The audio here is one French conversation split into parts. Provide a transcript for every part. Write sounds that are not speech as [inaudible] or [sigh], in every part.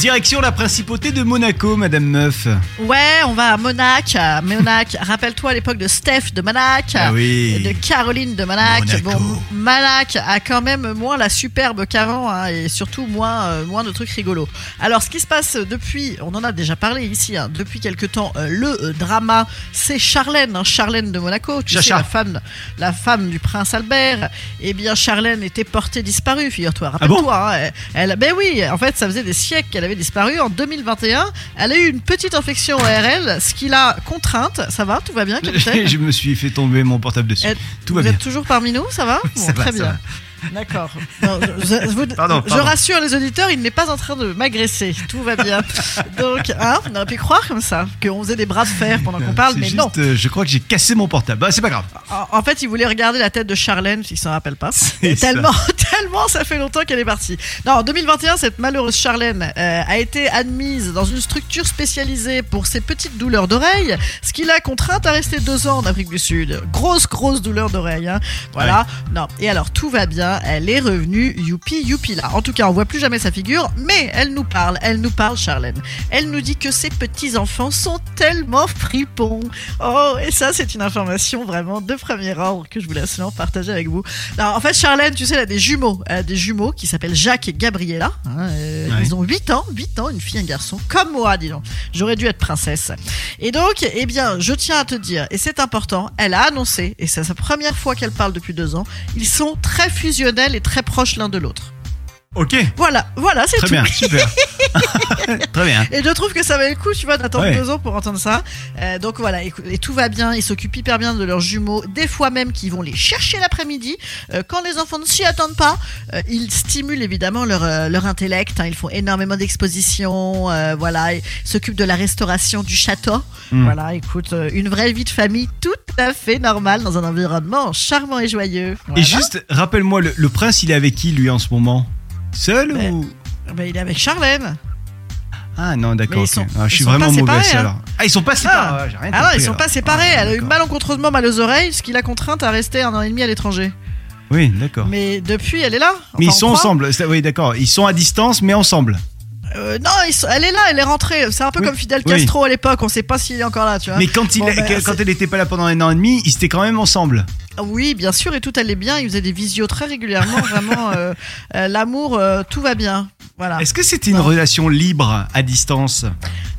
Direction la principauté de Monaco, Madame Meuf. Ouais, on va à Monac. à Monac, [laughs] rappelle-toi à l'époque de Steph de Monac, Ah oui. de Caroline de Monac. Monaco. Bon, Monac a quand même moins la superbe qu'avant hein, et surtout moins, euh, moins de trucs rigolos. Alors, ce qui se passe depuis, on en a déjà parlé ici, hein, depuis quelque temps, euh, le euh, drama, c'est Charlène, hein, Charlène de Monaco, tu sais, Chacha. la femme, la femme du prince Albert. Eh bien, Charlène était portée disparue, figure-toi. Ah Rappelle-toi, hein, elle, ben oui, en fait, ça faisait des siècles qu'elle avait disparu. En 2021, elle a eu une petite infection ORL, ce qui l'a contrainte. Ça va, tout va bien, [laughs] capitaine Je me suis fait tomber mon portable dessus. Tout va Vous bien. êtes toujours parmi nous, ça va [laughs] Bon, ça va, Très ça bien. va. D'accord. Je, Pardon, je pardon. rassure les auditeurs, il n'est pas en train de m'agresser. Tout va bien. Donc, hein, on aurait pu croire comme ça, qu'on faisait des bras de fer pendant qu'on parle, C'est mais juste, non. euh, je crois que j'ai cassé mon portable. Bah, c'est pas grave. En, en fait, il voulait regarder la tête de Charlène, s'il s'en rappelle pas. C'est ça. Tellement, [laughs] tellement ça fait longtemps qu'elle est partie. Non, en 2021, cette malheureuse Charlène euh, a été admise dans une structure spécialisée pour ses petites douleurs d'oreille, ce qui l'a contrainte à rester deux ans en Afrique du Sud. Grosse, grosse douleur d'oreille. Hein. Voilà. Non. Et alors, tout va bien. Elle est revenue, youpi, youpi là. En tout cas, on voit plus jamais sa figure, mais elle nous parle. Elle nous parle, Charlène. Elle nous dit que ses petits-enfants sont tellement fripons. Oh, et ça, c'est une information vraiment de premier ordre que je voulais absolument partager avec vous. Alors, en fait, Charlène, tu sais, elle a des jumeaux. Elle a des jumeaux qui s'appellent Jacques et Gabriella. hein, euh, Ouais. Ils ont 8 ans, 8 ans, une fille, un garçon, comme moi, dis donc. J'aurais dû être princesse. Et donc, eh bien, je tiens à te dire, et c'est important, elle a annoncé, et c'est sa première fois qu'elle parle depuis deux ans, ils sont très fusionnels et très proches l'un de l'autre. Ok. Voilà, voilà, c'est Très tout. bien, super. [laughs] [laughs] Très bien. Et je trouve que ça va le coup, tu vois, d'attendre Ouais. deux ans pour entendre ça. Euh, donc voilà, et, et tout va bien. Ils s'occupent hyper bien de leurs jumeaux. Des fois même qu'ils vont les chercher l'après-midi. Euh, quand les enfants ne s'y attendent pas, euh, ils stimulent évidemment leur, leur intellect. hein. Ils font énormément d'expositions. voilà, ils s'occupent de la restauration du château. Mm. Voilà, écoute, une vraie vie de famille tout à fait normale dans un environnement charmant et joyeux. Voilà. Et juste, rappelle-moi, le, le prince, il est avec qui, lui, en ce moment? Seul Ben, ou? Ben, il est avec Charlène. Ah non, d'accord. Ah, je suis vraiment mauvais séparés, hein. alors. Ah, ils sont pas séparés. Ah, Ah, rien Ah non, compris, ils sont alors. pas séparés. Ah, Elle a eu malencontreusement mal aux oreilles, ce qui l'a contrainte à rester un an et demi à l'étranger. Oui, d'accord. Mais depuis, elle est là? Mais ils sont ensemble. Oui, d'accord. Ils sont à distance, mais ensemble. Euh, non, sont- elle est là, elle est rentrée. C'est un peu Oui. comme Fidel Oui. Castro à l'époque. On sait pas s'il est encore là, tu vois. Mais quand, il Bon, a- ben, quand elle était pas là pendant un an et demi, ils étaient quand même ensemble. Ah Oui, bien sûr, et tout allait bien. Ils faisaient des visios très régulièrement. Vraiment, euh, euh, l'amour, tout va bien. Voilà. Est-ce que c'était une Non. relation libre à distance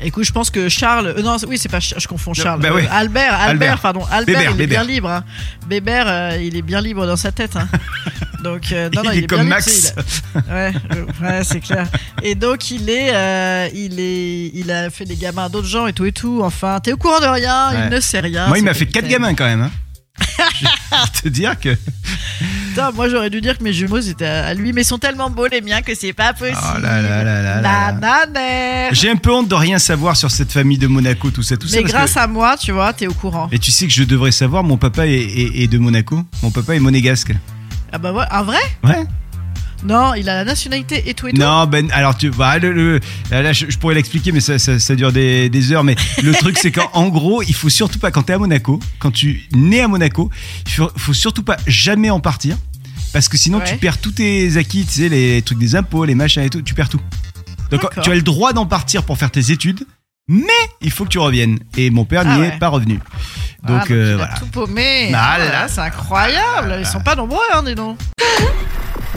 Écoute, je pense que Charles. euh, non, oui, c'est pas. Ch- Je confonds Charles. bah oui. Euh, Albert, Albert, Albert. pardon. Albert, Bébert, il est bien libre. Hein. Bébert, euh, il est bien libre dans sa tête. Hein. [laughs] Donc, euh, non, non, Il est bien comme libre, Max. il a- Ouais, euh, ouais, c'est clair. Et donc il est, euh, il est, il a fait des gamins à d'autres gens et tout et tout. Enfin, t'es au courant de rien, Ouais. il ne sait rien. Moi, il m'a fait quatre capitaine. gamins quand même. Hein. [laughs] je vais te dire que. Putain, moi j'aurais dû dire que mes jumeaux c'était à lui, mais ils sont tellement beaux les miens que c'est pas possible. Oh là là là là là. Nananère. J'ai un peu honte de rien savoir sur cette famille de Monaco, tout ça, tout ça. Mais grâce que- à moi, tu vois, t'es au courant. Et tu sais que je devrais savoir, mon papa est, est- est de Monaco. Mon papa est monégasque. Ah bah ouais, un vrai? Ouais. Non, il a la nationalité et tout et tout. Non, ben, alors tu bah, le, le- là, je, je pourrais l'expliquer, mais ça, ça, ça dure des, des heures. Mais le truc, c'est qu'en en gros, il faut surtout pas, quand t'es à Monaco, quand tu nais à Monaco, il faut, faut surtout pas jamais en partir. Parce que sinon, Ouais. tu perds tous tes acquis, tu sais, les trucs des impôts, les machins et tout, tu perds tout. Donc, tu as le droit d'en partir pour faire tes études, mais il faut que tu reviennes. Et mon père Ah n'y ouais. est pas revenu. Ah, Donc, euh, il a voilà. tout paumé. Bah, Ah là c'est incroyable. Ils sont pas nombreux, hein, dis donc.